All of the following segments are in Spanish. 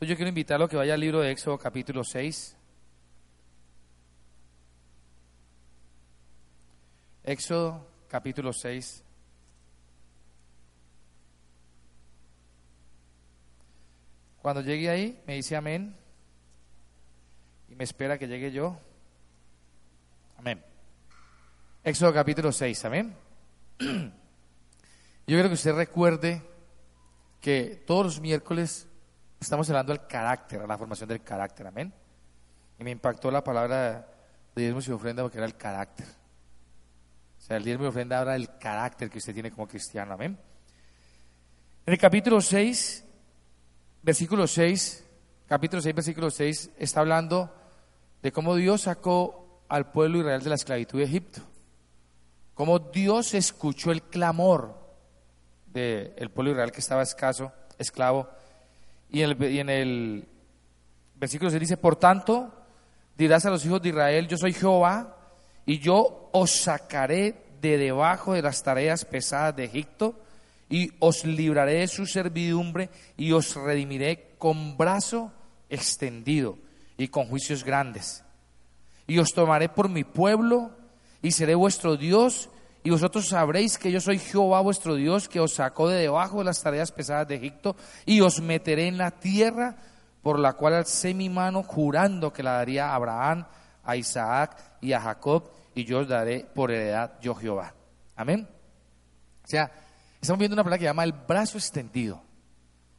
Entonces yo quiero invitarlo a que vaya al libro de Éxodo capítulo 6. Éxodo capítulo 6. Cuando llegue ahí, me dice amén y me espera que llegue yo. Amén. Éxodo capítulo 6, amén. Yo quiero que usted recuerde que todos los miércoles estamos hablando del carácter, la formación del carácter, amén. Y me impactó la palabra de diezmo y ofrenda porque era el carácter. O sea, el diezmo y ofrenda habla del carácter que usted tiene como cristiano, amén. En el capítulo 6, versículo 6, capítulo 6, versículo 6, está hablando de cómo Dios sacó al pueblo israel de la esclavitud de Egipto. Cómo Dios escuchó el clamor del pueblo israel que estaba escaso, esclavo. Y en, el, versículo 6 dice, por tanto, dirás a los hijos de Israel, yo soy Jehová, y yo os sacaré de debajo de las tareas pesadas de Egipto, y os libraré de su servidumbre, y os redimiré con brazo extendido y con juicios grandes. Y os tomaré por mi pueblo, y seré vuestro Dios, y vosotros sabréis que yo soy Jehová vuestro Dios, que os sacó de debajo de las tareas pesadas de Egipto, y os meteré en la tierra por la cual alcé mi mano jurando que la daría a Abraham, a Isaac y a Jacob, y yo os daré por heredad yo Jehová. Amén. O sea, estamos viendo una palabra que llama el brazo extendido,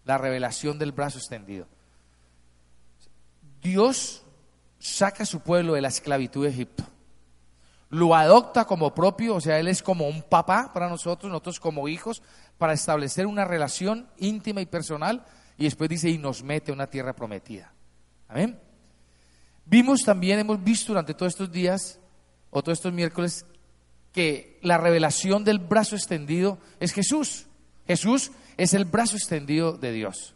la revelación del brazo extendido. Dios saca a su pueblo de la esclavitud de Egipto lo adopta como propio, o sea, Él es como un papá para nosotros, nosotros como hijos, para establecer una relación íntima y personal, y después dice, y nos mete a una tierra prometida. Amén. Vimos también, hemos visto durante todos estos días, o todos estos miércoles, que la revelación del brazo extendido es Jesús. Jesús es el brazo extendido de Dios.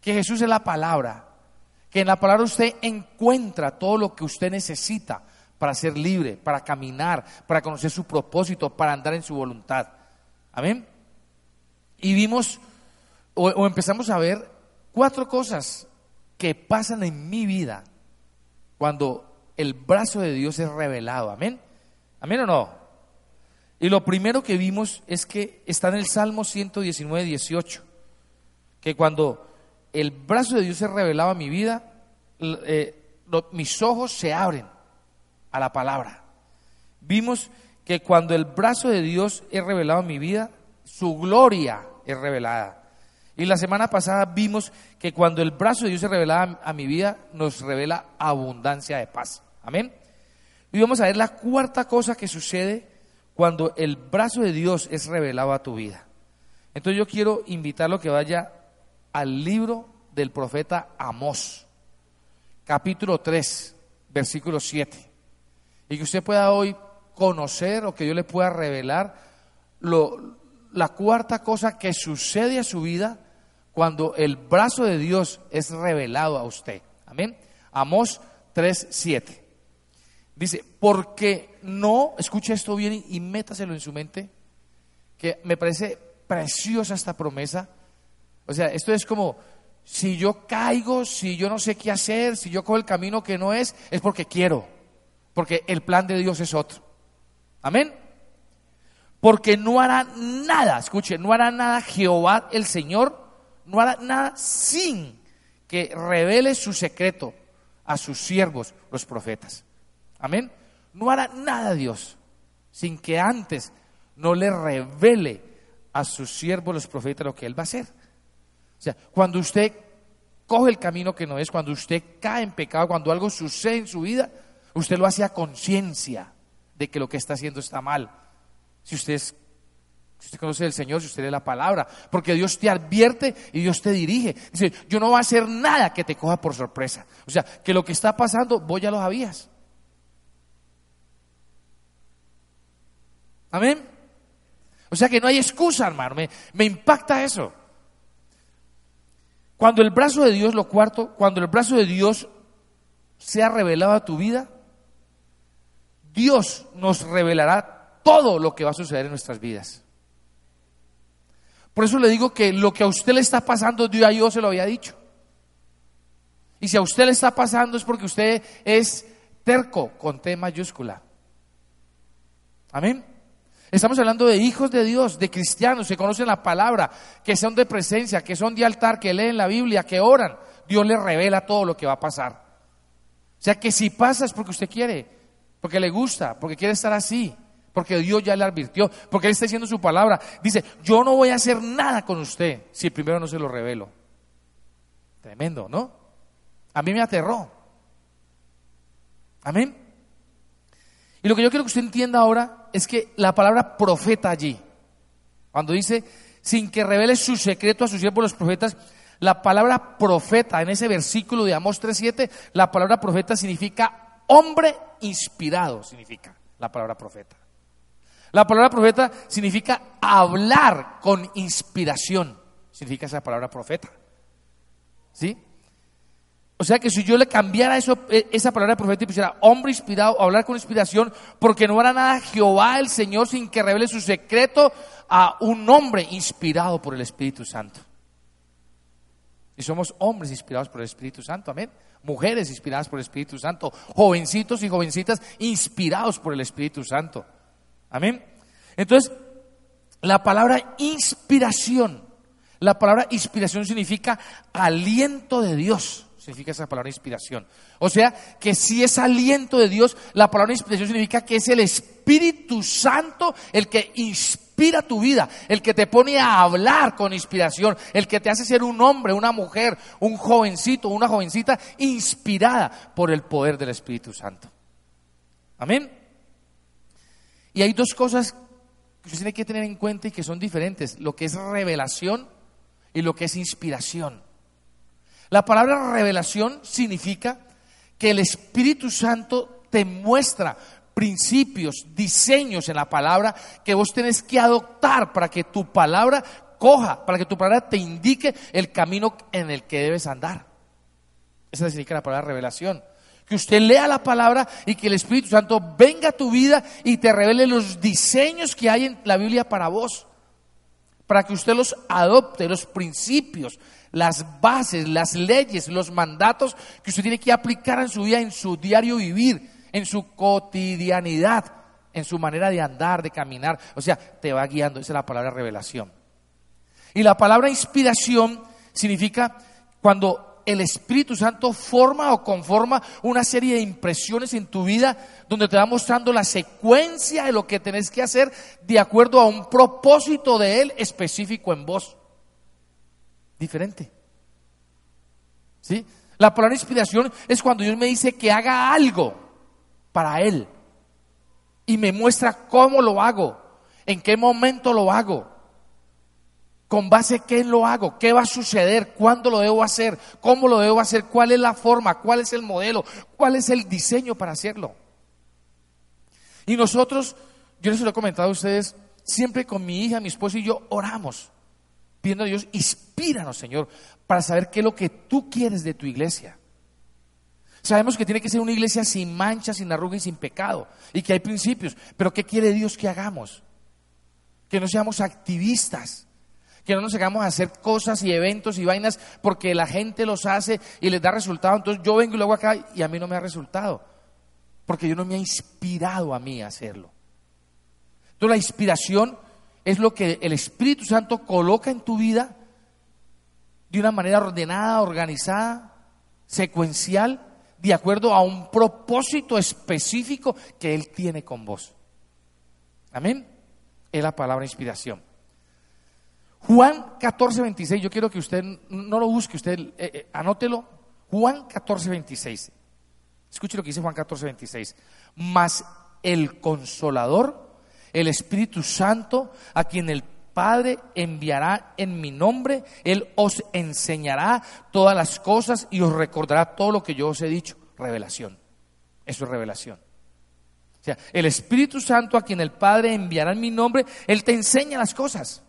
Que Jesús es la palabra. Que en la palabra usted encuentra todo lo que usted necesita para ser libre, para caminar, para conocer su propósito, para andar en su voluntad. Amén. Y vimos, o, empezamos a ver cuatro cosas que pasan en mi vida cuando el brazo de Dios es revelado. Amén. Amén o no. Y lo primero que vimos es que está en el Salmo 119, 18, que cuando el brazo de Dios es revelado a mi vida, eh, mis ojos se abren a la palabra. Vimos que cuando el brazo de Dios es revelado en mi vida, su gloria es revelada. Y la semana pasada vimos que cuando el brazo de Dios es revelado a mi vida, nos revela abundancia de paz. Amén. Y vamos a ver la cuarta cosa que sucede cuando el brazo de Dios es revelado a tu vida. Entonces yo quiero invitarlo que vaya al libro del profeta Amós, capítulo 3, versículo 7 y que usted pueda hoy conocer o que yo le pueda revelar lo, la cuarta cosa que sucede a su vida cuando el brazo de Dios es revelado a usted. Amén. Amós 3:7. Dice, porque no, escuche esto bien y métaselo en su mente, que me parece preciosa esta promesa. O sea, esto es como, si yo caigo, si yo no sé qué hacer, si yo cojo el camino que no es, es porque quiero porque el plan de Dios es otro. Amén. Porque no hará nada, escuche, no hará nada Jehová el Señor, no hará nada sin que revele su secreto a sus siervos, los profetas. Amén. No hará nada Dios sin que antes no le revele a sus siervos, los profetas, lo que Él va a hacer. O sea, cuando usted coge el camino que no es, cuando usted cae en pecado, cuando algo sucede en su vida, Usted lo hace a conciencia de que lo que está haciendo está mal. Si usted, si usted conoce al Señor, si usted lee la palabra, porque Dios te advierte y Dios te dirige. Dice, yo no voy a hacer nada que te coja por sorpresa. O sea, que lo que está pasando, vos ya lo sabías. Amén. O sea que no hay excusa, hermano. Me, me impacta eso. Cuando el brazo de Dios, lo cuarto, cuando el brazo de Dios sea revelado a tu vida, Dios nos revelará todo lo que va a suceder en nuestras vidas. Por eso le digo que lo que a usted le está pasando, Dios a Dios se lo había dicho. Y si a usted le está pasando es porque usted es terco con T mayúscula. Amén. Estamos hablando de hijos de Dios, de cristianos que conocen la palabra, que son de presencia, que son de altar, que leen la Biblia, que oran. Dios les revela todo lo que va a pasar. O sea que si pasa es porque usted quiere, porque le gusta, porque quiere estar así, porque Dios ya le advirtió, porque Él está diciendo su palabra. Dice, yo no voy a hacer nada con usted si primero no se lo revelo. Tremendo, ¿no? A mí me aterró. Amén. Y lo que yo quiero que usted entienda ahora es que la palabra profeta allí, cuando dice, sin que revele su secreto a sus siervos los profetas, la palabra profeta en ese versículo de Amós 3.7, la palabra profeta significa hombre inspirado, significa la palabra profeta. La palabra profeta significa hablar con inspiración, significa esa palabra profeta. ¿Sí? O sea que si yo le cambiara eso, e, esa palabra profeta y pusiera hombre inspirado, hablar con inspiración, porque no hará nada Jehová el Señor sin que revele su secreto a un hombre inspirado por el Espíritu Santo. Y somos hombres inspirados por el Espíritu Santo, amén. Mujeres inspiradas por el Espíritu Santo, jovencitos y jovencitas inspirados por el Espíritu Santo. Amén. Entonces, la palabra inspiración, la palabra inspiración significa aliento de Dios significa esa palabra inspiración. O sea, que si es aliento de Dios, la palabra inspiración significa que es el Espíritu Santo el que inspira tu vida, el que te pone a hablar con inspiración, el que te hace ser un hombre, una mujer, un jovencito, una jovencita inspirada por el poder del Espíritu Santo. Amén. Y hay dos cosas que usted tiene que tener en cuenta y que son diferentes, lo que es revelación y lo que es inspiración. La palabra revelación significa que el Espíritu Santo te muestra principios, diseños en la palabra que vos tenés que adoptar para que tu palabra coja, para que tu palabra te indique el camino en el que debes andar. Esa significa la palabra revelación. Que usted lea la palabra y que el Espíritu Santo venga a tu vida y te revele los diseños que hay en la Biblia para vos. Para que usted los adopte, los principios, las bases, las leyes, los mandatos que usted tiene que aplicar en su vida, en su diario vivir, en su cotidianidad, en su manera de andar, de caminar. O sea, te va guiando. Esa es la palabra revelación. Y la palabra inspiración significa cuando el Espíritu Santo forma o conforma una serie de impresiones en tu vida donde te va mostrando la secuencia de lo que tenés que hacer de acuerdo a un propósito de Él específico en vos diferente. ¿Sí? La palabra inspiración es cuando Dios me dice que haga algo para Él y me muestra cómo lo hago, en qué momento lo hago, con base qué lo hago, qué va a suceder, cuándo lo debo hacer, cómo lo debo hacer, cuál es la forma, cuál es el modelo, cuál es el diseño para hacerlo. Y nosotros, yo les lo he comentado a ustedes, siempre con mi hija, mi esposo y yo oramos pidiendo a Dios, inspíranos, Señor, para saber qué es lo que tú quieres de tu iglesia. Sabemos que tiene que ser una iglesia sin mancha, sin arruga y sin pecado, y que hay principios, pero ¿qué quiere Dios que hagamos? Que no seamos activistas, que no nos hagamos a hacer cosas y eventos y vainas porque la gente los hace y les da resultado. Entonces yo vengo y lo hago acá y a mí no me ha resultado, porque Dios no me ha inspirado a mí a hacerlo. Entonces la inspiración es lo que el Espíritu Santo coloca en tu vida de una manera ordenada, organizada, secuencial, de acuerdo a un propósito específico que Él tiene con vos. Amén. Es la palabra inspiración. Juan 14, 26, yo quiero que usted no lo busque, usted eh, eh, anótelo. Juan 14, 26. Escuche lo que dice Juan 14, 26. Mas el consolador el Espíritu Santo, a quien el Padre enviará en mi nombre, Él os enseñará todas las cosas y os recordará todo lo que yo os he dicho. Revelación. Eso es revelación. O sea, el Espíritu Santo a quien el Padre enviará en mi nombre, Él te enseña las cosas.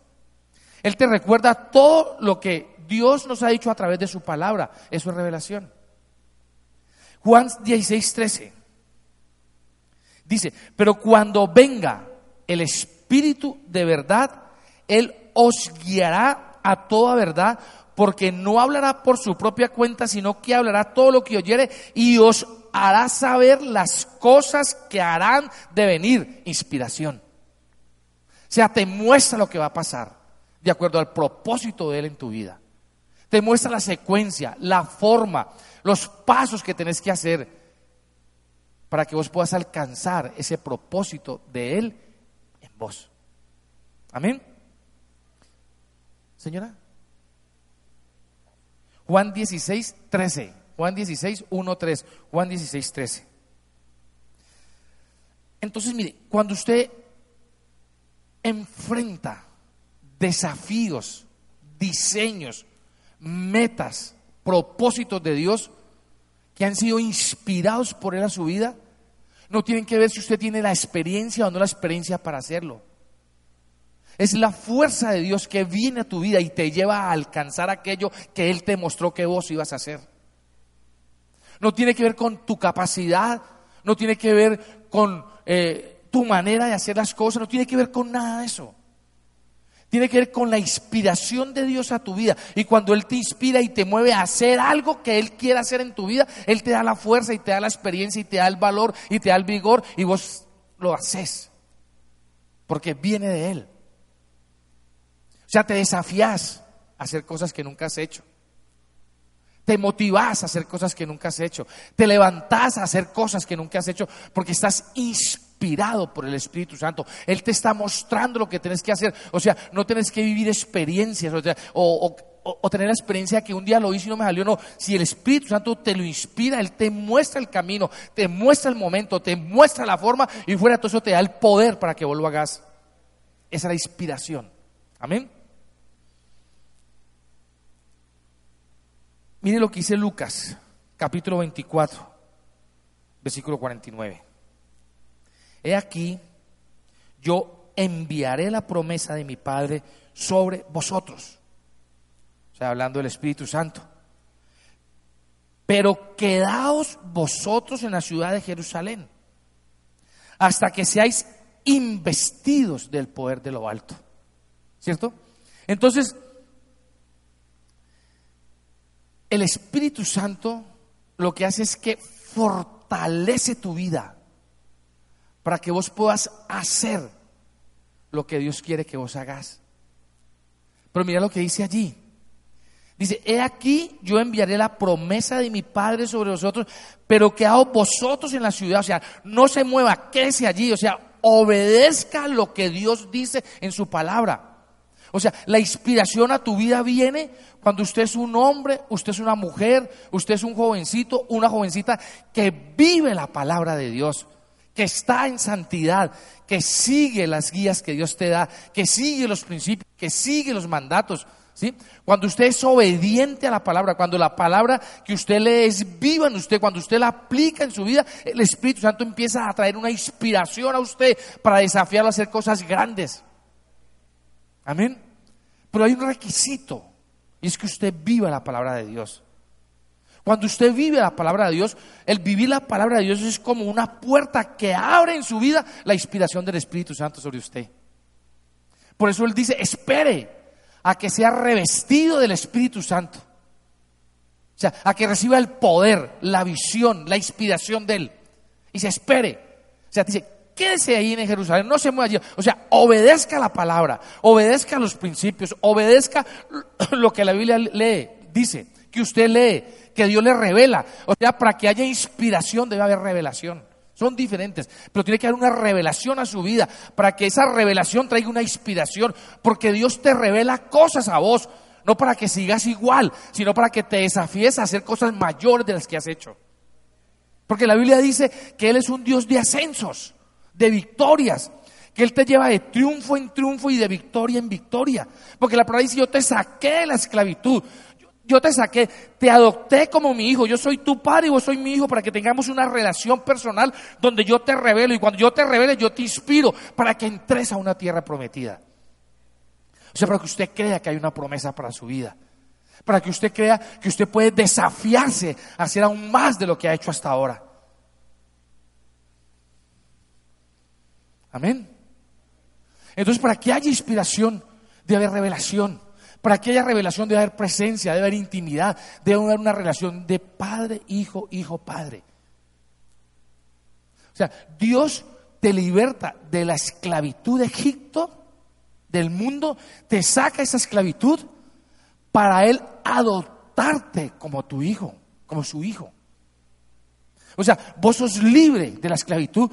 Él te recuerda todo lo que Dios nos ha dicho a través de su palabra. Eso es revelación. Juan 16, 13. Dice, pero cuando venga el Espíritu de verdad, Él os guiará a toda verdad, porque no hablará por su propia cuenta, sino que hablará todo lo que oyere y os hará saber las cosas que harán de venir. Inspiración. O sea, te muestra lo que va a pasar de acuerdo al propósito de Él en tu vida. Te muestra la secuencia, la forma, los pasos que tenés que hacer para que vos puedas alcanzar ese propósito de Él en vos. Amén. Señora. Juan 16, 13. Juan 16, 1, 3. Juan 16, 13. Entonces, mire, cuando usted enfrenta desafíos, diseños, metas, propósitos de Dios que han sido inspirados por Él a su vida, no tienen que ver si usted tiene la experiencia o no la experiencia para hacerlo. Es la fuerza de Dios que viene a tu vida y te lleva a alcanzar aquello que Él te mostró que vos ibas a hacer. No tiene que ver con tu capacidad, no tiene que ver con eh, tu manera de hacer las cosas, no tiene que ver con nada de eso. Tiene que ver con la inspiración de Dios a tu vida. Y cuando Él te inspira y te mueve a hacer algo que Él quiere hacer en tu vida, Él te da la fuerza y te da la experiencia y te da el valor y te da el vigor y vos lo haces. Porque viene de Él. O sea, te desafías a hacer cosas que nunca has hecho. Te motivas a hacer cosas que nunca has hecho. Te levantás a hacer cosas que nunca has hecho porque estás inspirado por el Espíritu Santo. Él te está mostrando lo que tienes que hacer. O sea, no tienes que vivir experiencias o, o, tener la experiencia que un día lo hice y no me salió. No, si el Espíritu Santo te lo inspira, Él te muestra el camino, te muestra el momento, te muestra la forma y fuera de todo eso te da el poder para que vos lo hagas. Esa es la inspiración. Amén. Mire lo que dice Lucas, capítulo 24, versículo 49. He aquí, yo enviaré la promesa de mi Padre sobre vosotros. O sea, hablando del Espíritu Santo. Pero quedaos vosotros en la ciudad de Jerusalén hasta que seáis investidos del poder de lo alto. ¿Cierto? Entonces, el Espíritu Santo lo que hace es que fortalece tu vida para que vos puedas hacer lo que Dios quiere que vos hagas. Pero mira lo que dice allí. Dice, he aquí yo enviaré la promesa de mi Padre sobre vosotros, pero que hago vosotros en la ciudad. O sea, no se mueva, quédese allí. O sea, obedezca lo que Dios dice en su palabra. O sea, la inspiración a tu vida viene cuando usted es un hombre, usted es una mujer, usted es un jovencito, una jovencita que vive la palabra de Dios, que está en santidad, que sigue las guías que Dios te da, que sigue los principios, que sigue los mandatos. ¿Sí? Cuando usted es obediente a la palabra, cuando la palabra que usted lee es viva en usted, cuando usted la aplica en su vida, el Espíritu Santo empieza a traer una inspiración a usted para desafiarlo a hacer cosas grandes. Amén. Pero hay un requisito y es que usted viva la palabra de Dios. Cuando usted vive la palabra de Dios, el vivir la palabra de Dios es como una puerta que abre en su vida la inspiración del Espíritu Santo sobre usted. Por eso Él dice, espere a que sea revestido del Espíritu Santo. O sea, a que reciba el poder, la visión, la inspiración de Él. Y se espere. O sea, dice, quédese ahí en Jerusalén, no se mueva allí. O sea, obedezca la palabra, obedezca los principios, obedezca lo que la Biblia lee, dice, que usted lee, que Dios le revela. O sea, para que haya inspiración debe haber revelación. Son diferentes, pero tiene que haber una revelación a su vida para que esa revelación traiga una inspiración, porque Dios te revela cosas a vos, no para que sigas igual, sino para que te desafíes a hacer cosas mayores de las que has hecho. Porque la Biblia dice que Él es un Dios de ascensos de victorias. Que Él te lleva de triunfo en triunfo y de victoria en victoria. Porque la palabra dice, yo te saqué de la esclavitud. Yo te saqué, te adopté como mi hijo. Yo soy tu padre y vos soy mi hijo para que tengamos una relación personal donde yo te revelo. Y cuando yo te revele, yo te inspiro para que entres a una tierra prometida. O sea, para que usted crea que hay una promesa para su vida. Para que usted crea que usted puede desafiarse a hacer aún más de lo que ha hecho hasta ahora. Amén. Entonces, para que haya inspiración, debe haber revelación. Para que haya revelación debe haber presencia, debe haber intimidad, debe haber una relación de padre, hijo, hijo, padre. O sea, Dios te liberta de la esclavitud de Egipto, del mundo, te saca esa esclavitud para Él adoptarte como tu hijo, como su hijo. O sea, vos sos libre de la esclavitud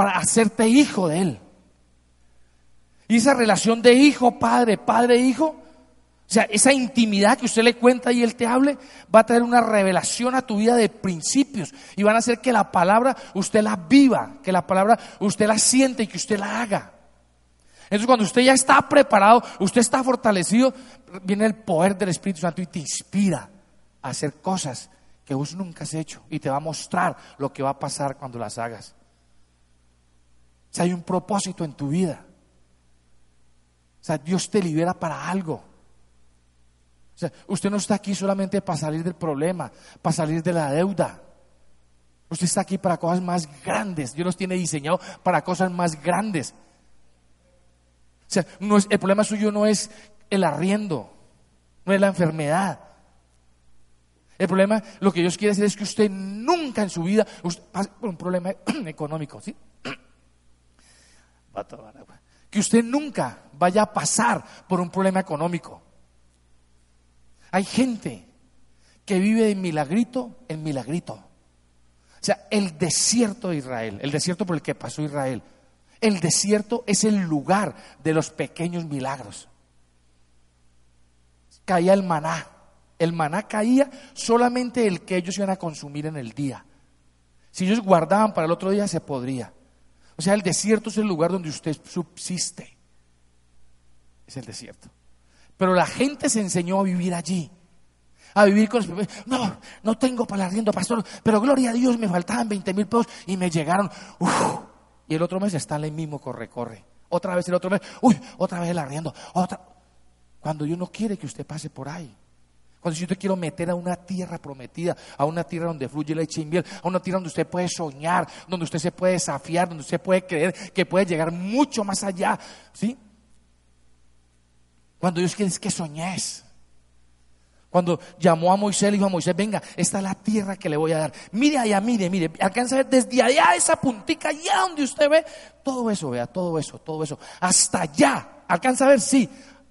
para hacerte hijo de Él. Y esa relación de hijo, padre, padre, hijo, o sea, esa intimidad que usted le cuenta y él te hable, va a traer una revelación a tu vida de principios y van a hacer que la palabra usted la viva, que la palabra usted la siente y que usted la haga. Entonces cuando usted ya está preparado, usted está fortalecido, viene el poder del Espíritu Santo y te inspira a hacer cosas que vos nunca has hecho y te va a mostrar lo que va a pasar cuando las hagas. O sea, hay un propósito en tu vida. O sea, Dios te libera para algo. O sea, usted no está aquí solamente para salir del problema, para salir de la deuda. Usted está aquí para cosas más grandes. Dios los tiene diseñado para cosas más grandes. O sea, el problema suyo no es el arriendo, no es la enfermedad. El problema, lo que Dios quiere decir es que usted nunca en su vida por un problema económico, ¿sí? Va a tomar agua que usted nunca vaya a pasar por un problema económico. Hay gente que vive de milagrito en milagrito. O sea, el desierto de Israel, el desierto por el que pasó Israel, el desierto es el lugar de los pequeños milagros. Caía el maná. El maná caía solamente el que ellos iban a consumir en el día. Si ellos guardaban para el otro día, se podría. O sea, el desierto es el lugar donde usted subsiste. Es el desierto. Pero la gente se enseñó a vivir allí. A vivir con los No, no tengo para el arriendo, pastor. Pero gloria a Dios, me faltaban 20 mil pesos y me llegaron. y el otro mes está en el mismo corre, corre. Otra vez el otro mes. Uy, otra vez el arriendo. Otra. Cuando Dios no quiere que usted pase por ahí. Cuando yo te quiero meter a una tierra prometida, a una tierra donde fluye leche y miel, a una tierra donde usted puede soñar, donde usted se puede desafiar, donde usted puede creer que puede llegar mucho más allá, ¿sí? Cuando Dios quiere que soñes. Cuando llamó a Moisés, le dijo a Moisés, venga, esta es la tierra que le voy a dar. Mire allá, mire, mire, alcanza a ver desde allá esa puntica, allá donde usted ve, todo eso, vea, todo eso, todo eso, hasta allá. ¿Alcanza a ver? Sí,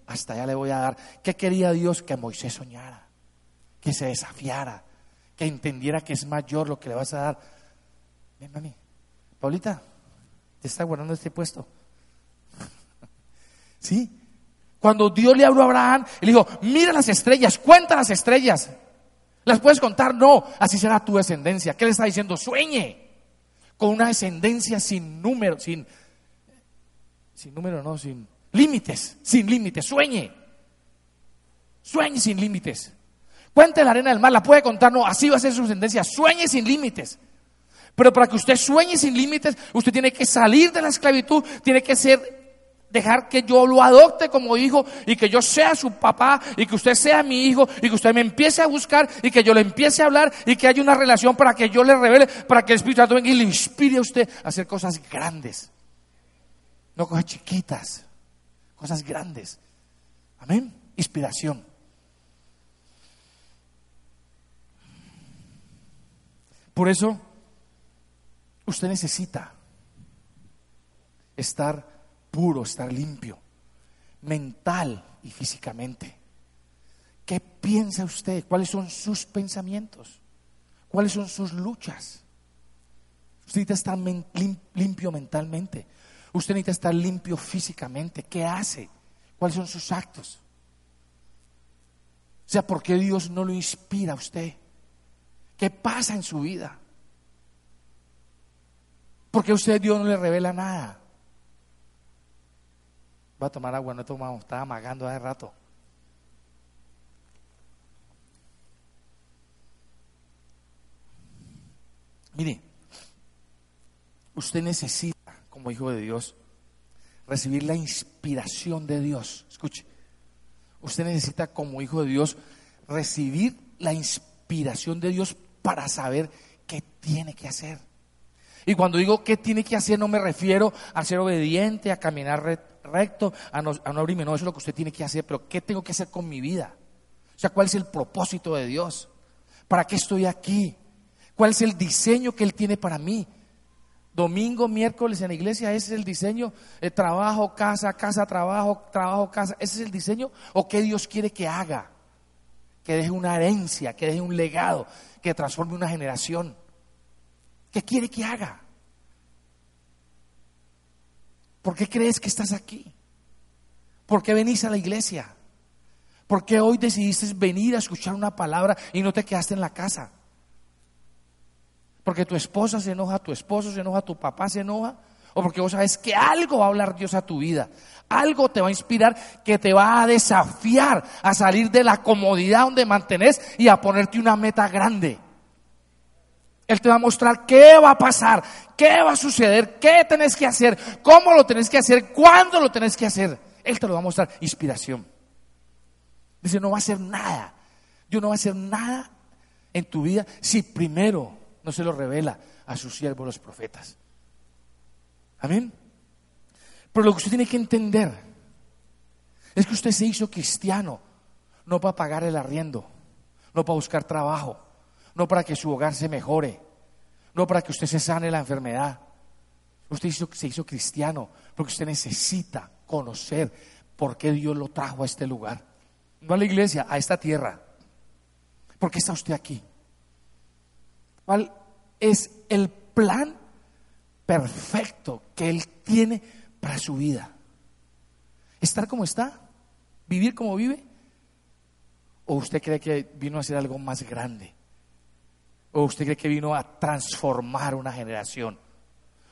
hasta allá le voy a dar. ¿Qué quería Dios? Que Moisés soñara, que se desafiara, que entendiera que es mayor lo que le vas a dar. Ven, mami. Paulita, te está guardando este puesto. ¿Sí? Cuando Dios le habló a Abraham, le dijo, mira las estrellas, cuenta las estrellas. ¿Las puedes contar? No, así será tu descendencia. ¿Qué le está diciendo? Sueñe con una descendencia sin número, sin, sin número, no, sin, Límites, sin límites, sueñe. Sueñe sin límites. Cuente la arena del mar, la puede contar, no, así va a ser su sentencia. Sueñe sin límites. Pero para que usted sueñe sin límites, usted tiene que salir de la esclavitud, tiene que ser dejar que yo lo adopte como hijo y que yo sea su papá y que usted sea mi hijo y que usted me empiece a buscar y que yo le empiece a hablar y que haya una relación para que yo le revele, para que el Espíritu Santo venga y le inspire a usted a hacer cosas grandes, no cosas chiquitas cosas grandes. Amén. Inspiración. Por eso, usted necesita estar puro, estar limpio, mental y físicamente. ¿Qué piensa usted? ¿Cuáles son sus pensamientos? ¿Cuáles son sus luchas? Usted necesita estar limpio mentalmente. Usted necesita estar limpio físicamente. ¿Qué hace? ¿Cuáles son sus actos? O sea, ¿por qué Dios no lo inspira a usted? ¿Qué pasa en su vida? ¿Por qué a usted Dios no le revela nada? Va a tomar agua, no he tomado, estaba amagando hace rato. Mire, usted necesita como hijo de Dios, recibir la inspiración de Dios. Escuche, usted necesita como hijo de Dios recibir la inspiración de Dios para saber qué tiene que hacer. Y cuando digo qué tiene que hacer, no me refiero a ser obediente, a caminar recto, a no, a abrirme. No, eso es lo que usted tiene que hacer, pero ¿qué tengo que hacer con mi vida? O sea, ¿cuál es el propósito de Dios? ¿Para qué estoy aquí? ¿Cuál es el diseño que Él tiene para mí? Domingo, miércoles en la iglesia, ese es el diseño. Eh, trabajo, casa, casa, trabajo, trabajo, casa. ¿Ese es el diseño? ¿O qué Dios quiere que haga? Que deje una herencia, que deje un legado, que transforme una generación. ¿Qué quiere que haga? ¿Por qué crees que estás aquí? ¿Por qué venís a la iglesia? ¿Por qué hoy decidiste venir a escuchar una palabra y no te quedaste en la casa? Porque tu esposa se enoja, tu esposo se enoja, tu papá se enoja. O porque vos sabes que algo va a hablar Dios a tu vida. Algo te va a inspirar que te va a desafiar a salir de la comodidad donde mantenés y a ponerte una meta grande. Él te va a mostrar qué va a pasar, qué va a suceder, qué tenés que hacer, cómo lo tenés que hacer, cuándo lo tenés que hacer. Él te lo va a mostrar. Inspiración. Dice, no va a hacer nada. Dios no va a hacer nada en tu vida si primero no se lo revela a sus siervos los profetas. Amén. Pero lo que usted tiene que entender es que usted se hizo cristiano no para pagar el arriendo, no para buscar trabajo, no para que su hogar se mejore, no para que usted se sane la enfermedad. Usted se hizo cristiano porque usted necesita conocer por qué Dios lo trajo a este lugar no a la iglesia, a esta tierra. ¿Por qué está usted aquí? ¿Cuál es el plan perfecto que Él tiene para su vida? ¿Estar como está? ¿Vivir como vive? ¿O usted cree que vino a hacer algo más grande? ¿O usted cree que vino a transformar una generación?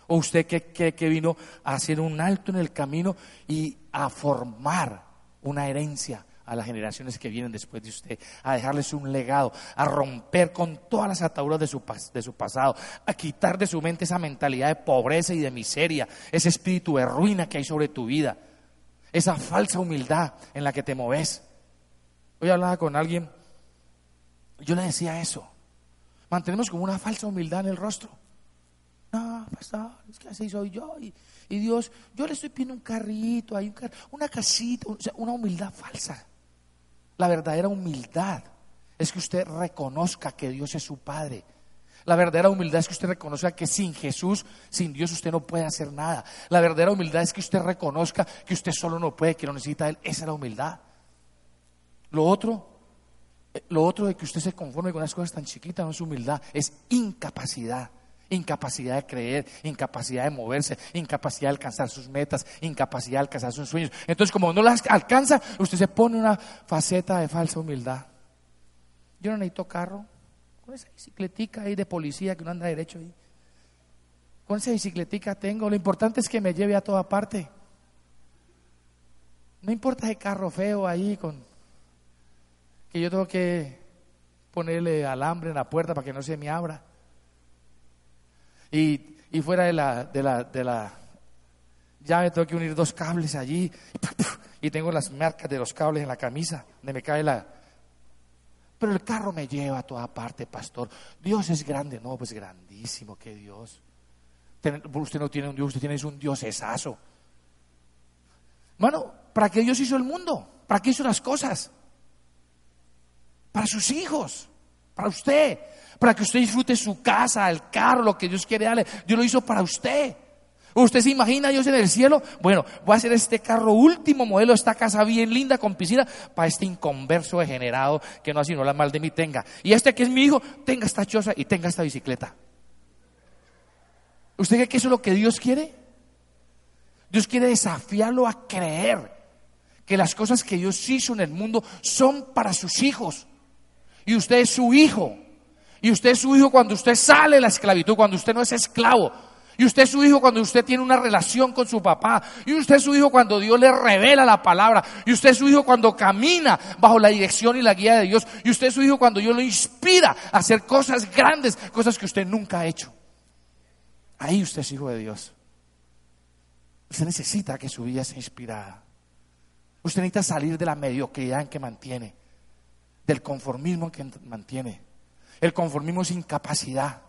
¿O usted cree que vino a hacer un alto en el camino y a formar una herencia a las generaciones que vienen después de usted, a dejarles un legado, a romper con todas las ataduras de su, de su pasado, a quitar de su mente esa mentalidad de pobreza y de miseria, ese espíritu de ruina que hay sobre tu vida, esa falsa humildad en la que te moves. Hoy hablaba con alguien, yo le decía eso, mantenemos como una falsa humildad en el rostro. No, pastor, es que así soy yo. Y, Dios, yo le estoy pidiendo un carrito, hay un una casita, una humildad falsa. La verdadera humildad es que usted reconozca que Dios es su Padre. La verdadera humildad es que usted reconozca que sin Jesús, sin Dios, usted no puede hacer nada. La verdadera humildad es que usted reconozca que usted solo no puede, que lo necesita Él. Esa es la humildad. Lo otro, eh, lo otro de que usted se conforme con las cosas tan chiquitas no es humildad, es incapacidad. Incapacidad de creer, incapacidad de moverse, incapacidad de alcanzar sus metas, incapacidad de alcanzar sus sueños. Entonces, como no las alcanza, usted se pone una faceta de falsa humildad. Yo no necesito carro, con esa bicicletica ahí de policía que uno anda derecho ahí. Con esa bicicletica tengo, lo importante es que me lleve a toda parte. No importa ese carro feo ahí con que yo tengo que ponerle alambre en la puerta para que no se me abra. Y, y fuera de la, de, la, de la llave tengo que unir dos cables allí y tengo las marcas de los cables en la camisa donde me cae la... Pero el carro me lleva a toda parte, pastor. Dios es grande. No, pues grandísimo, que Dios. Usted no tiene un Dios, usted tiene un Dios esazo. Bueno, ¿para qué Dios hizo el mundo? ¿Para qué hizo las cosas? Para sus hijos, para usted para que usted disfrute su casa, el carro, lo que Dios quiere darle. Dios lo hizo para usted. ¿Usted se imagina a Dios en el cielo? Bueno, voy a hacer este carro último modelo, esta casa bien linda con piscina, para este inconverso degenerado que no así no la mal de mí tenga. Y este que es mi hijo, tenga esta choza y tenga esta bicicleta. ¿Usted cree que eso es lo que Dios quiere? Dios quiere desafiarlo a creer que las cosas que Dios hizo en el mundo son para sus hijos. Y usted es su hijo. Y usted es su hijo cuando usted sale de la esclavitud, cuando usted no es esclavo. Y usted es su hijo cuando usted tiene una relación con su papá. Y usted es su hijo cuando Dios le revela la palabra. Y usted es su hijo cuando camina bajo la dirección y la guía de Dios. Y usted es su hijo cuando Dios lo inspira a hacer cosas grandes, cosas que usted nunca ha hecho. Ahí usted es hijo de Dios. Usted necesita que su vida sea inspirada. Usted necesita salir de la mediocridad en que mantiene, del conformismo que mantiene. El conformismo es incapacidad.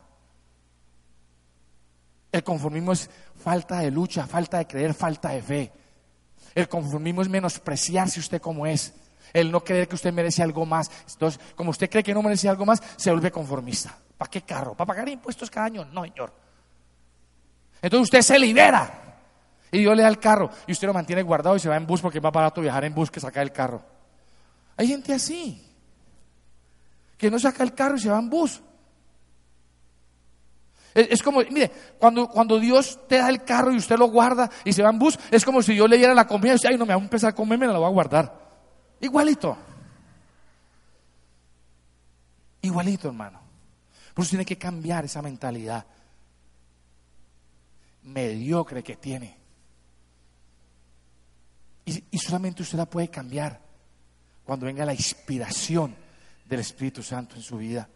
El conformismo es falta de lucha, falta de creer, falta de fe. El conformismo es menospreciarse usted como es. El no creer que usted merece algo más. Entonces, como usted cree que no merece algo más, se vuelve conformista. ¿Para qué carro? ¿Para pagar impuestos cada año? No, señor. Entonces usted se libera. Y Dios le da el carro. Y usted lo mantiene guardado y se va en bus porque es más barato viajar en bus que sacar el carro. Hay gente así. Que no saca el carro y se va en bus. Es, como, mire, cuando, cuando Dios te da el carro y usted lo guarda y se va en bus, es como si yo le diera la comida y dice, ay, no me va a empezar a comer, me la voy a guardar. Igualito. Igualito, hermano. Por eso tiene que cambiar esa mentalidad mediocre que tiene. Y, y, solamente usted la puede cambiar cuando venga la inspiración del Espíritu Santo en su vida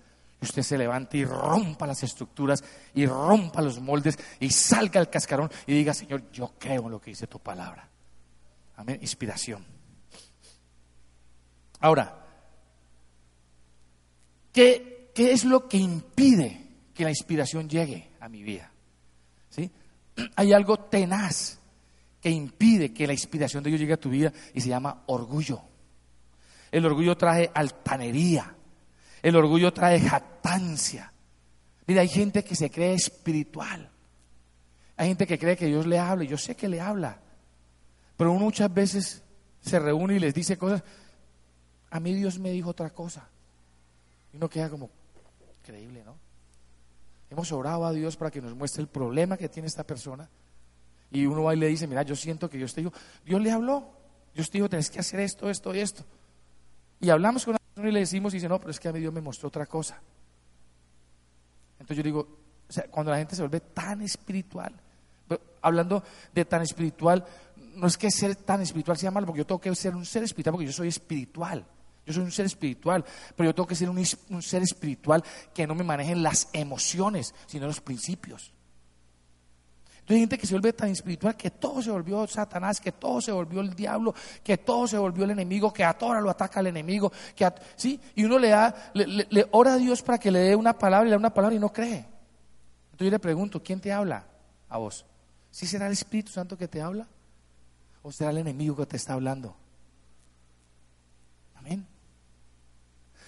usted se levante y rompa las estructuras y rompa los moldes y salga al cascarón y diga, Señor, yo creo en lo que dice tu palabra. Amén. Inspiración. Ahora, ¿qué, ¿qué, es lo que impide que la inspiración llegue a mi vida? ¿Sí? Hay algo tenaz que impide que la inspiración de Dios llegue a tu vida y se llama orgullo. El orgullo trae altanería el orgullo trae jactancia. Mira, hay gente que se cree espiritual. Hay gente que cree que Dios le habla. Y yo sé que le habla. Pero muchas veces se reúne y les dice cosas. A mí Dios me dijo otra cosa. Y uno queda como, increíble, ¿no? Hemos orado a Dios para que nos muestre el problema que tiene esta persona. Y uno va y le dice, mira, yo siento que Dios te dijo, Dios le habló. Dios te dijo, tenés que hacer esto, esto y esto. Y hablamos con y le decimos y dice, no, pero es que a mí Dios me mostró otra cosa. Entonces yo digo, cuando la gente se vuelve tan espiritual, hablando de tan espiritual, no es que ser tan espiritual sea malo, porque yo tengo que ser un ser espiritual, porque yo soy espiritual. Yo soy un ser espiritual, pero yo tengo que ser un, un ser espiritual que no me manejen las emociones, sino los principios hay gente que se vuelve tan espiritual que todo se volvió Satanás, que todo se volvió el diablo, que todo se volvió el enemigo, que a toda lo ataca el enemigo, que ¿sí? Y uno le da, le, ora a Dios para que le dé una palabra y le da una palabra y no cree. Entonces yo le pregunto, ¿quién te habla a vos? ¿Sí será el Espíritu Santo que te habla? ¿O será el enemigo que te está hablando? Amén.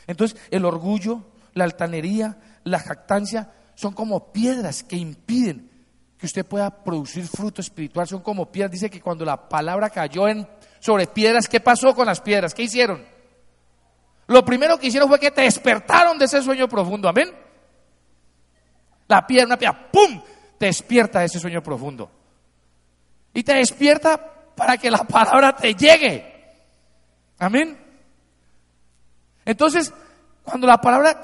Entonces, el orgullo, la altanería, la jactancia son como piedras que impiden que usted pueda producir fruto espiritual son como piedras. Dice que cuando la palabra cayó en, sobre piedras, ¿qué pasó con las piedras? ¿Qué hicieron? Lo primero que hicieron fue que te despertaron de ese sueño profundo. Amén. La piedra, una piedra, ¡pum! Te despierta de ese sueño profundo. Y te despierta para que la palabra te llegue. Amén. Entonces, cuando la palabra,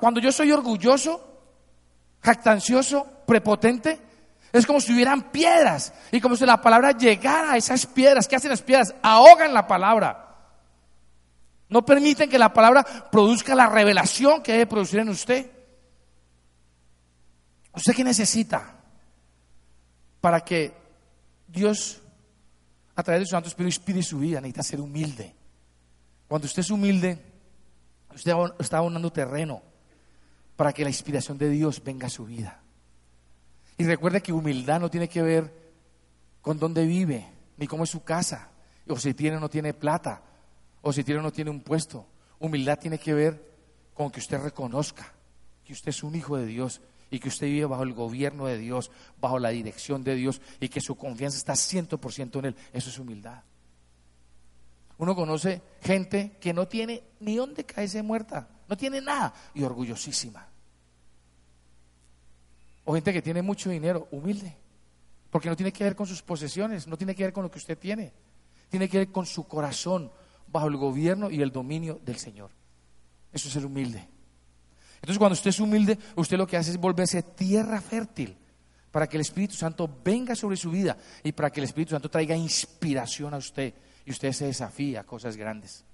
cuando yo soy orgulloso, jactancioso, prepotente, es como si hubieran piedras y como si la palabra llegara a esas piedras. ¿Qué hacen las piedras? Ahogan la palabra. No permiten que la palabra produzca la revelación que debe producir en usted. ¿Usted qué necesita para que Dios, a través de su Santo Espíritu, inspire su vida? Necesita ser humilde. Cuando usted es humilde, usted está abonando terreno para que la inspiración de Dios venga a su vida. Y recuerde que humildad no tiene que ver con dónde vive, ni cómo es su casa, o si tiene o no tiene plata, o si tiene o no tiene un puesto. Humildad tiene que ver con que usted reconozca que usted es un hijo de Dios y que usted vive bajo el gobierno de Dios, bajo la dirección de Dios y que su confianza está 100% en Él. Eso es humildad. Uno conoce gente que no tiene ni dónde caerse muerta, no tiene nada y orgullosísima. O gente que tiene mucho dinero, humilde. Porque no tiene que ver con sus posesiones, no tiene que ver con lo que usted tiene. Tiene que ver con su corazón bajo el gobierno y el dominio del Señor. Eso es ser humilde. Entonces cuando usted es humilde, usted lo que hace es volverse tierra fértil para que el Espíritu Santo venga sobre su vida y para que el Espíritu Santo traiga inspiración a usted y usted se desafía a cosas grandes,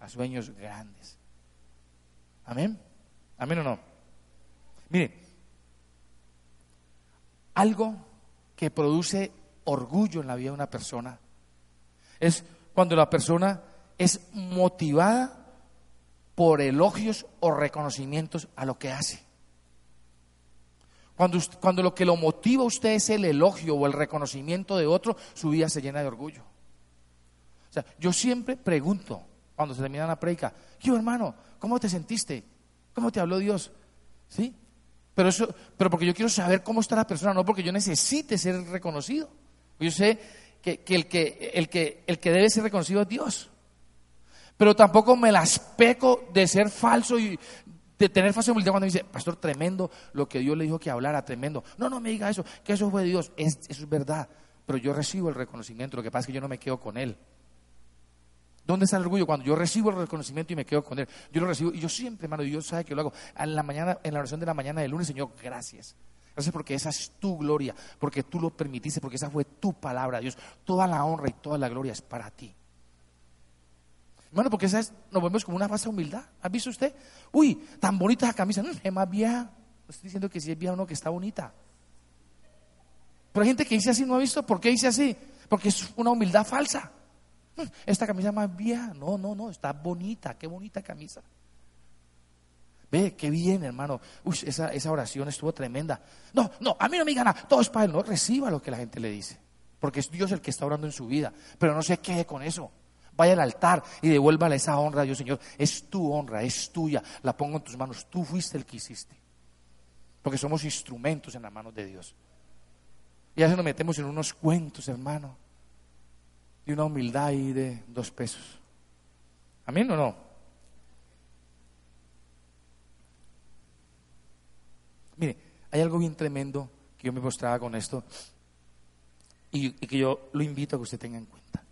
a sueños grandes. Amén. Amén o no. Mire, algo que produce orgullo en la vida de una persona es cuando la persona es motivada por elogios o reconocimientos a lo que hace. Cuando, cuando lo que lo motiva a usted es el elogio o el reconocimiento de otro, su vida se llena de orgullo. O sea, yo siempre pregunto cuando se termina la predica, yo hermano, ¿cómo te sentiste? ¿Cómo te habló Dios? ¿Sí? Pero eso, pero porque yo quiero saber cómo está la persona, no porque yo necesite ser reconocido. Yo sé que, el, que, el, que, el que debe ser reconocido es Dios. Pero tampoco me las peco de ser falso y de tener falsa humildad cuando me dice, pastor, tremendo lo que Dios le dijo que hablara, tremendo. No, no me diga eso, que eso fue Dios. eso es verdad. Pero yo recibo el reconocimiento, lo que pasa es que yo no me quedo con él. ¿Dónde está el orgullo? Cuando yo recibo el reconocimiento y me quedo con él. Yo lo recibo y yo siempre, hermano, Dios sabe que lo hago. En la mañana, en la oración de la mañana del lunes, Señor, gracias. Gracias porque esa es tu gloria, porque tú lo permitiste, porque esa fue tu palabra, Dios. Toda la honra y toda la gloria es para ti. Hermano, porque esa es, nos volvemos como una falsa humildad. ¿Ha visto usted? Uy, tan bonita esa camisa. No, es más vieja. No estoy diciendo que si es vieja o no, que está bonita. Pero hay gente que dice así, ¿no ha visto? ¿Por qué dice así? Porque es una humildad falsa. Esta camisa más vieja. No, no, no, está bonita. Qué bonita camisa. Ve, qué bien, hermano. Uy, esa, esa oración estuvo tremenda. No, no, a mí no me diga nada. Todo es para él. No reciba lo que la gente le dice. Porque es Dios el que está orando en su vida. Pero no se quede con eso. Vaya al altar y devuélvale esa honra a Dios, Señor. Es tu honra, es tuya. La pongo en tus manos. Tú fuiste el que hiciste. Porque somos instrumentos en las manos de Dios. Y a veces nos metemos en unos cuentos, hermano y una humildad ahí de dos pesos. ¿Amén o no? Mire, hay algo bien tremendo que yo me mostraba con esto y, y, que yo lo invito a que usted tenga en cuenta.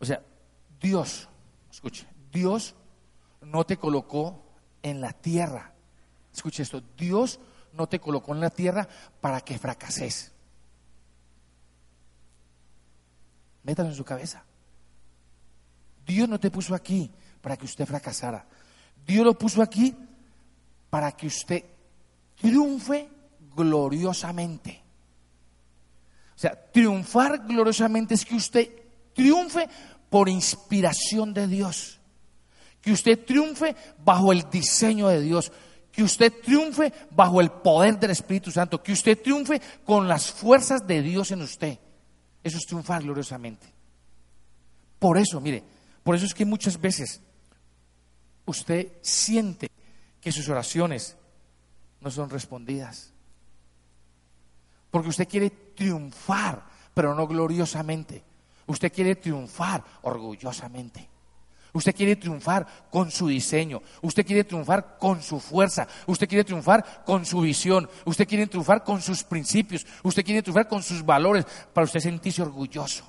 O sea, Dios, escuche, Dios no te colocó en la tierra. Escuche esto, Dios no te colocó en la tierra para que fracases. Métalo en su cabeza. Dios no te puso aquí para que usted fracasara. Dios lo puso aquí para que usted triunfe gloriosamente. O sea, triunfar gloriosamente es que usted triunfe por inspiración de Dios. Que usted triunfe bajo el diseño de Dios. Que usted triunfe bajo el poder del Espíritu Santo. Que usted triunfe con las fuerzas de Dios en usted. Eso es triunfar gloriosamente. Por eso, mire, por eso es que muchas veces usted siente que sus oraciones no son respondidas. Porque usted quiere triunfar, pero no gloriosamente. Usted quiere triunfar orgullosamente. Usted quiere triunfar con su diseño. Usted quiere triunfar con su fuerza. Usted quiere triunfar con su visión. Usted quiere triunfar con sus principios. Usted quiere triunfar con sus valores para usted sentirse orgulloso.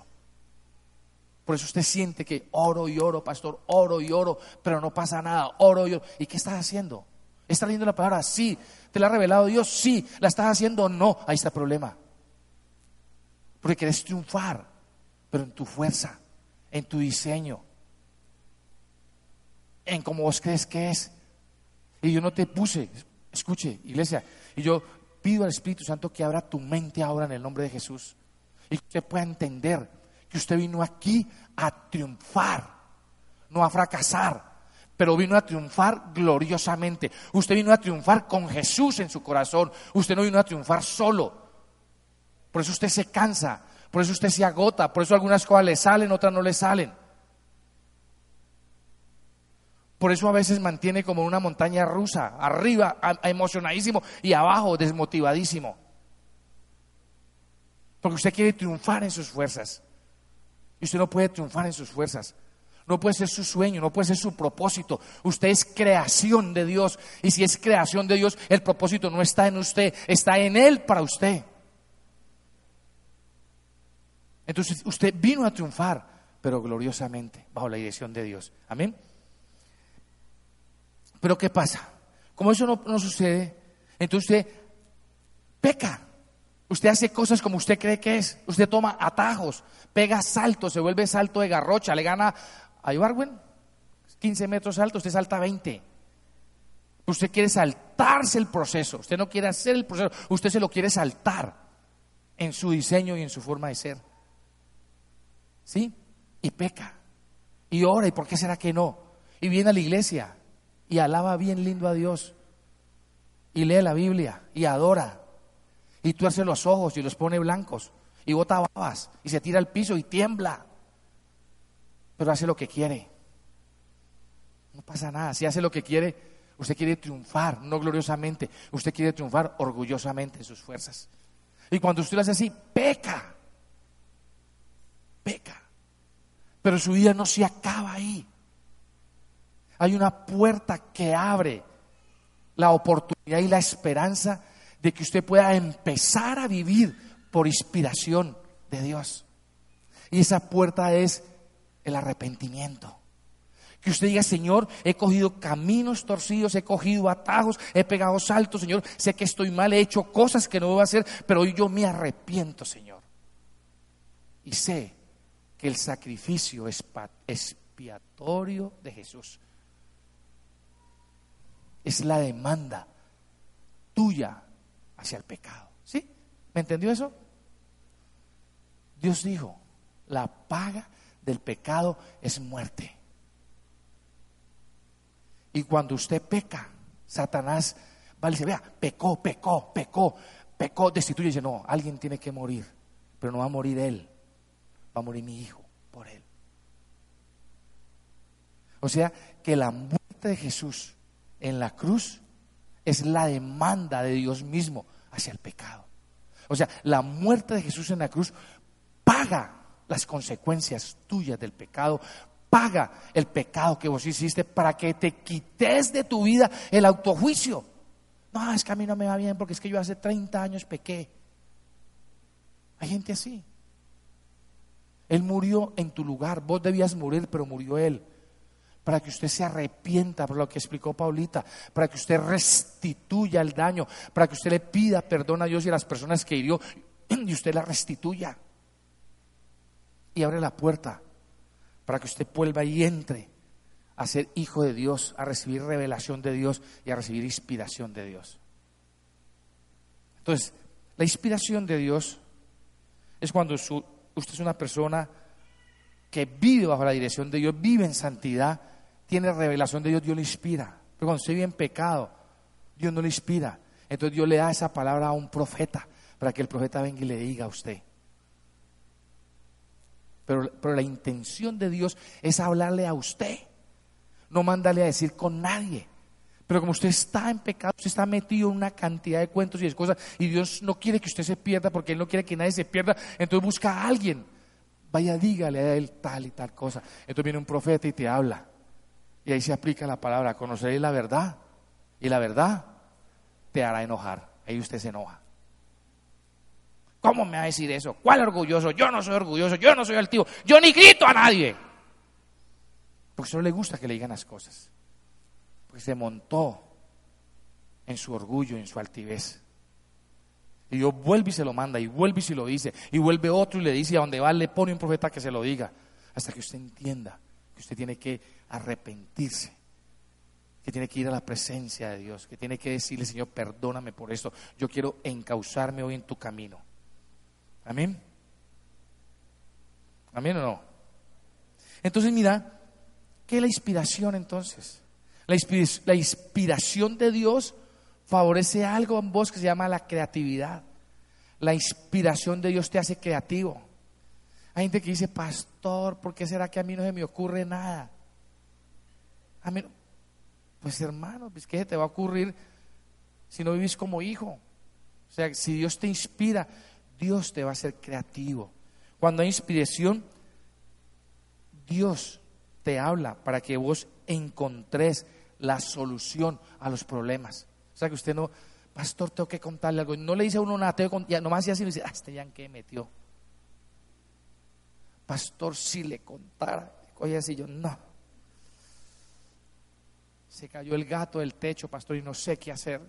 Por eso usted siente que oro y oro, pastor, oro y oro, pero no pasa nada, oro y oro. ¿Y qué estás haciendo? ¿Estás leyendo la palabra? Sí. ¿Te la ha revelado Dios? Sí. ¿La estás haciendo? No. Ahí está el problema. Porque quieres triunfar, pero en tu fuerza, en tu diseño, en cómo vos crees que es. Y yo no te puse, escuche, iglesia, y yo pido al Espíritu Santo que abra tu mente ahora en el nombre de Jesús y que usted pueda entender que usted vino aquí a triunfar, no a fracasar, pero vino a triunfar gloriosamente. Usted vino a triunfar con Jesús en su corazón, usted no vino a triunfar solo. Por eso usted se cansa, por eso usted se agota, por eso algunas cosas le salen, otras no le salen. Por eso a veces mantiene como una montaña rusa, arriba emocionadísimo y abajo desmotivadísimo. Porque usted quiere triunfar en sus fuerzas. Y usted no puede triunfar en sus fuerzas. No puede ser su sueño, no puede ser su propósito. Usted es creación de Dios. Y si es creación de Dios, el propósito no está en usted, está en Él para usted. Entonces usted vino a triunfar, pero gloriosamente, bajo la dirección de Dios. Amén. Pero ¿qué pasa? Como eso no, sucede, entonces usted peca. Usted hace cosas como usted cree que es. Usted toma atajos, pega saltos, se vuelve salto de garrocha, le gana a Ibarwen 15 metros alto, usted salta 20. Usted quiere saltarse el proceso, usted no quiere hacer el proceso, usted se lo quiere saltar en su diseño y en su forma de ser. ¿Sí? Y peca. Y ora, ¿y por qué será que no? Y viene a la iglesia y alaba bien lindo a Dios. y lee la Biblia y adora. Y haces los ojos y los pone blancos y bota babas y se tira al piso y tiembla. Pero hace lo que quiere. No pasa nada. Si hace lo que quiere, usted quiere triunfar, no gloriosamente. Usted quiere triunfar orgullosamente en sus fuerzas. Y cuando usted lo hace así, peca. Peca. Pero su vida no se acaba ahí. Hay una puerta que abre la oportunidad y la esperanza de que usted pueda empezar a vivir por inspiración de Dios. Y esa puerta es el arrepentimiento. Que usted diga, Señor, he cogido caminos torcidos, he cogido atajos, he pegado saltos, Señor, sé que estoy mal, he hecho cosas que no debo hacer, pero hoy yo me arrepiento, Señor. Y sé que el sacrificio expiatorio de Jesús es la demanda tuya hacia el pecado. ¿Sí? ¿Me entendió eso? Dios dijo, la paga del pecado es muerte. Y cuando usted peca, Satanás va y dice, vea, pecó, pecó, pecó, pecó, destituye. Y dice, no, alguien tiene que morir, pero no va a morir él, va a morir mi hijo por él. O sea, que la muerte de Jesús en la cruz es la demanda de Dios mismo hacia el pecado. O sea, la muerte de Jesús en la cruz paga las consecuencias tuyas del pecado, paga el pecado que vos hiciste para que te quites de tu vida el autojuicio. No, es que a mí no me va bien porque es que yo hace 30 años pequé. Hay gente así. Él murió en tu lugar, vos debías morir, pero murió Él. Para que usted se arrepienta por lo que explicó Paulita, para que usted restituya el daño, para que usted le pida perdón a Dios y a las personas que hirió y usted la restituya. Y abre la puerta para que usted vuelva y entre a ser hijo de Dios, a recibir revelación de Dios y a recibir inspiración de Dios. Entonces, la inspiración de Dios es cuando usted es una persona que vive bajo la dirección de Dios, vive en santidad, tiene revelación de Dios, Dios le inspira. Pero cuando usted vive en pecado, Dios no le inspira. Entonces Dios le da esa palabra a un profeta para que el profeta venga y le diga a usted. Pero, la intención de Dios es hablarle a usted, no mandarle a decir con nadie. Pero como usted está en pecado, usted está metido en una cantidad de cuentos y de cosas, y Dios no quiere que usted se pierda porque Él no quiere que nadie se pierda, entonces busca a alguien. Vaya, dígale a Él tal y tal cosa. Entonces viene un profeta y te habla. Y ahí se aplica la palabra, conoceréis la verdad. Y la verdad te hará enojar. Ahí usted se enoja. ¿Cómo me va a decir eso? ¿Cuál orgulloso? Yo no soy orgulloso, yo no soy altivo, yo ni grito a nadie. Porque solo le gusta que le digan las cosas. Pues se montó en su orgullo, en su altivez. Y Dios vuelve y se lo manda, y vuelve y se lo dice, y vuelve otro y le dice, a donde va le pone un profeta que se lo diga, hasta que usted entienda que usted tiene que arrepentirse, que tiene que ir a la presencia de Dios, que tiene que decirle, Señor, perdóname por esto, yo quiero encauzarme hoy en tu camino. Amén. Amén o no. Entonces mira, ¿qué es la inspiración entonces? La, inspiración de Dios favorece algo en vos que se llama la creatividad. La inspiración de Dios te hace creativo. Hay gente que dice, pastor, ¿por qué será que a mí no se me ocurre nada? A mí, pues hermano, pues ¿qué te va a ocurrir si no vivís como hijo? O sea, si Dios te inspira, Dios te va a ser creativo. Cuando hay inspiración, Dios te habla para que vos encontres la solución a los problemas. O sea que usted no, pastor, tengo que contarle algo. No le dice a uno nada, tengo ya, nomás así y dice, ah, este ya qué metió. Pastor, si le contara, oye, así yo, no. Se cayó el gato del techo, pastor, y no sé qué hacer.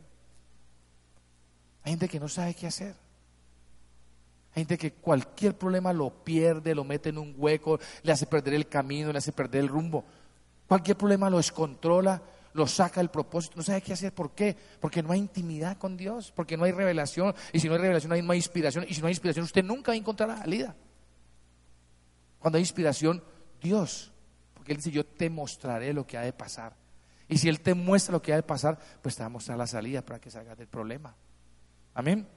Hay gente que no sabe qué hacer. Hay gente que cualquier problema lo pierde, lo mete en un hueco, le hace perder el camino, le hace perder el rumbo. Cualquier problema lo descontrola, lo saca del propósito, no sabe qué hacer. ¿Por qué? Porque no hay intimidad con Dios, porque no hay revelación. Y si no hay revelación, no hay inspiración. Y si no hay inspiración, usted nunca va a encontrar la salida. Cuando hay inspiración, Dios, porque Él dice, yo te mostraré lo que ha de pasar. Y si Él te muestra lo que ha de pasar, pues te va a mostrar la salida para que salgas del problema. Amén.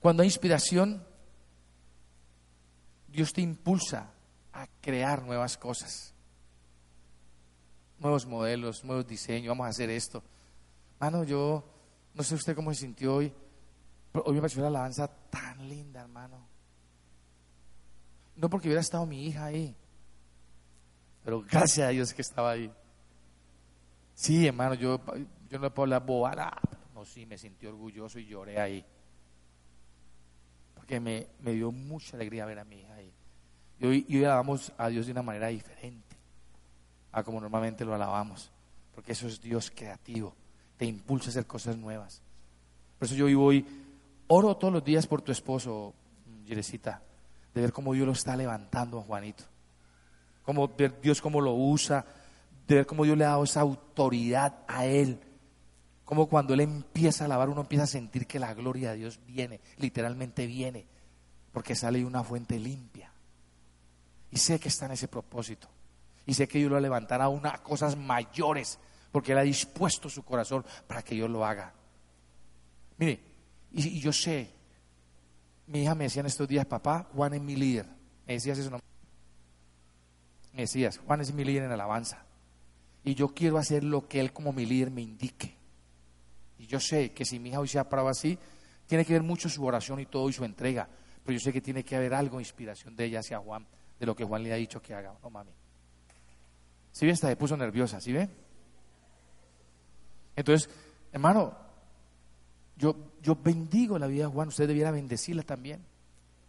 Cuando hay inspiración, Dios te impulsa a crear nuevas cosas, nuevos modelos, nuevos diseños. Vamos a hacer esto. Mano, yo no sé usted cómo se sintió hoy, pero hoy me pareció la alabanza tan linda, hermano. No porque hubiera estado mi hija ahí, pero gracias a Dios que estaba ahí. Sí, hermano, yo, yo no puedo hablar bobada. No, sí, me sentí orgulloso y lloré ahí. Porque me, me dio mucha alegría ver a mi hija ahí. Y hoy, y alabamos a Dios de una manera diferente a como normalmente lo alabamos. Porque eso es Dios creativo. Te impulsa a hacer cosas nuevas. Por eso yo hoy oro todos los días por tu esposo, Yeresita, de ver cómo Dios lo está levantando a Juanito. Cómo ver Dios cómo lo usa de ver cómo Dios le ha dado esa autoridad a él. Como cuando él empieza a alabar, uno empieza a sentir que la gloria de Dios viene, literalmente viene, porque sale de una fuente limpia. Y sé que está en ese propósito. Y sé que Dios lo levantará a unas cosas mayores, porque Él ha dispuesto su corazón para que yo lo haga. Mire, y, yo sé, mi hija me decía en estos días, papá, Juan es mi líder. Me decías eso, no. Me decías, Juan es mi líder en alabanza y yo quiero hacer lo que Él como mi líder me indique. Y yo sé que si mi hija hoy se ha parado así, tiene que ver mucho su oración y todo y su entrega, pero yo sé que tiene que haber algo de inspiración de ella hacia Juan, de lo que Juan le ha dicho que haga, no mami. Si ¿Sí ve, esta se puso nerviosa, ¿sí ve? Entonces, hermano, yo, yo bendigo la vida de Juan, usted debiera bendecirla también,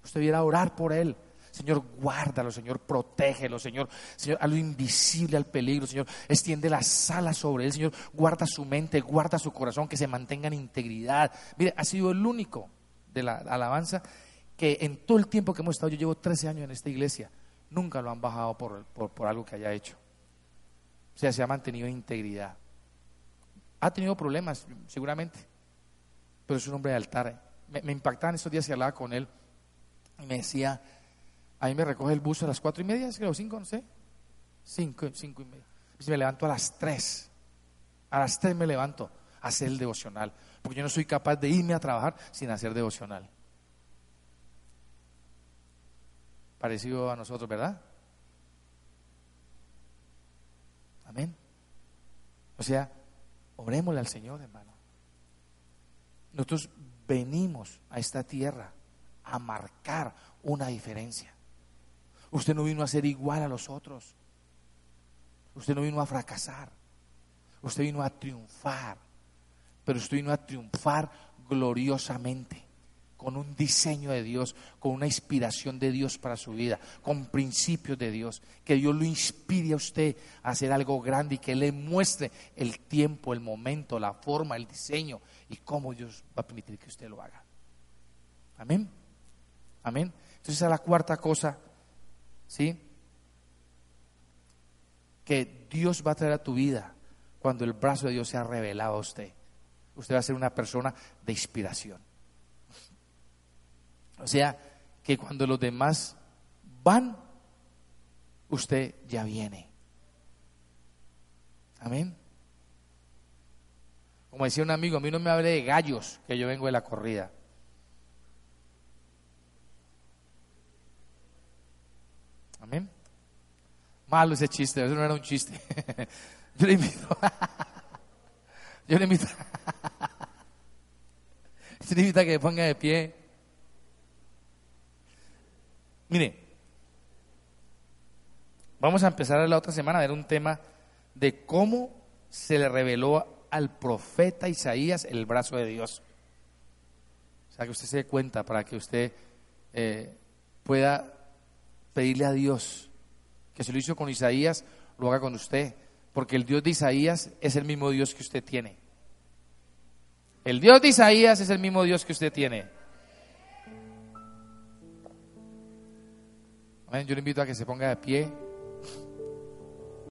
usted debiera orar por él, Señor, guárdalo, Señor, protégelo, Señor, Señor, a lo invisible, al peligro, Señor, extiende las alas sobre él, Señor, guarda su mente, guarda su corazón, que se mantenga en integridad. Mire, ha sido el único de la alabanza que en todo el tiempo que hemos estado, yo llevo 13 años en esta iglesia, nunca lo han bajado por, por, algo que haya hecho. O sea, se ha mantenido en integridad. Ha tenido problemas, seguramente, pero es un hombre de altar. Me, me impactaban estos días que hablaba con él y me decía, Ahí me recoge el bus a las cuatro y media, creo, cinco, no sé. Cinco, cinco y media. Me levanto a las tres. A las tres me levanto a hacer el devocional. Porque yo no soy capaz de irme a trabajar sin hacer devocional. Parecido a nosotros, ¿verdad? Amén. O sea, orémosle al Señor, hermano. Nosotros venimos a esta tierra a marcar una diferencia. Usted no vino a ser igual a los otros. Usted no vino a fracasar. Usted vino a triunfar. Pero usted vino a triunfar gloriosamente, con un diseño de Dios, con una inspiración de Dios para su vida, con principios de Dios. Que Dios lo inspire a usted a hacer algo grande y que le muestre el tiempo, el momento, la forma, el diseño y cómo Dios va a permitir que usted lo haga. Amén. Amén. Entonces, es la cuarta cosa ¿Sí? Que Dios va a traer a tu vida cuando el brazo de Dios sea revelado a usted. Usted va a ser una persona de inspiración. O sea, que cuando los demás van, usted ya viene. Amén. Como decía un amigo, a mí no me hable de gallos, que yo vengo de la corrida. Amén. Malo ese chiste, eso no era un chiste. Yo le invito. Yo le invito. Yo le invito a que ponga de pie. Mire, vamos a empezar la otra semana a ver un tema de cómo se le reveló al profeta Isaías el brazo de Dios. O sea, que usted se dé cuenta para que usted eh, pueda pedirle a Dios que se lo hizo con Isaías, lo haga con usted, porque el Dios de Isaías es el mismo Dios que usted tiene. El Dios de Isaías es el mismo Dios que usted tiene. Yo le invito a que se ponga de pie.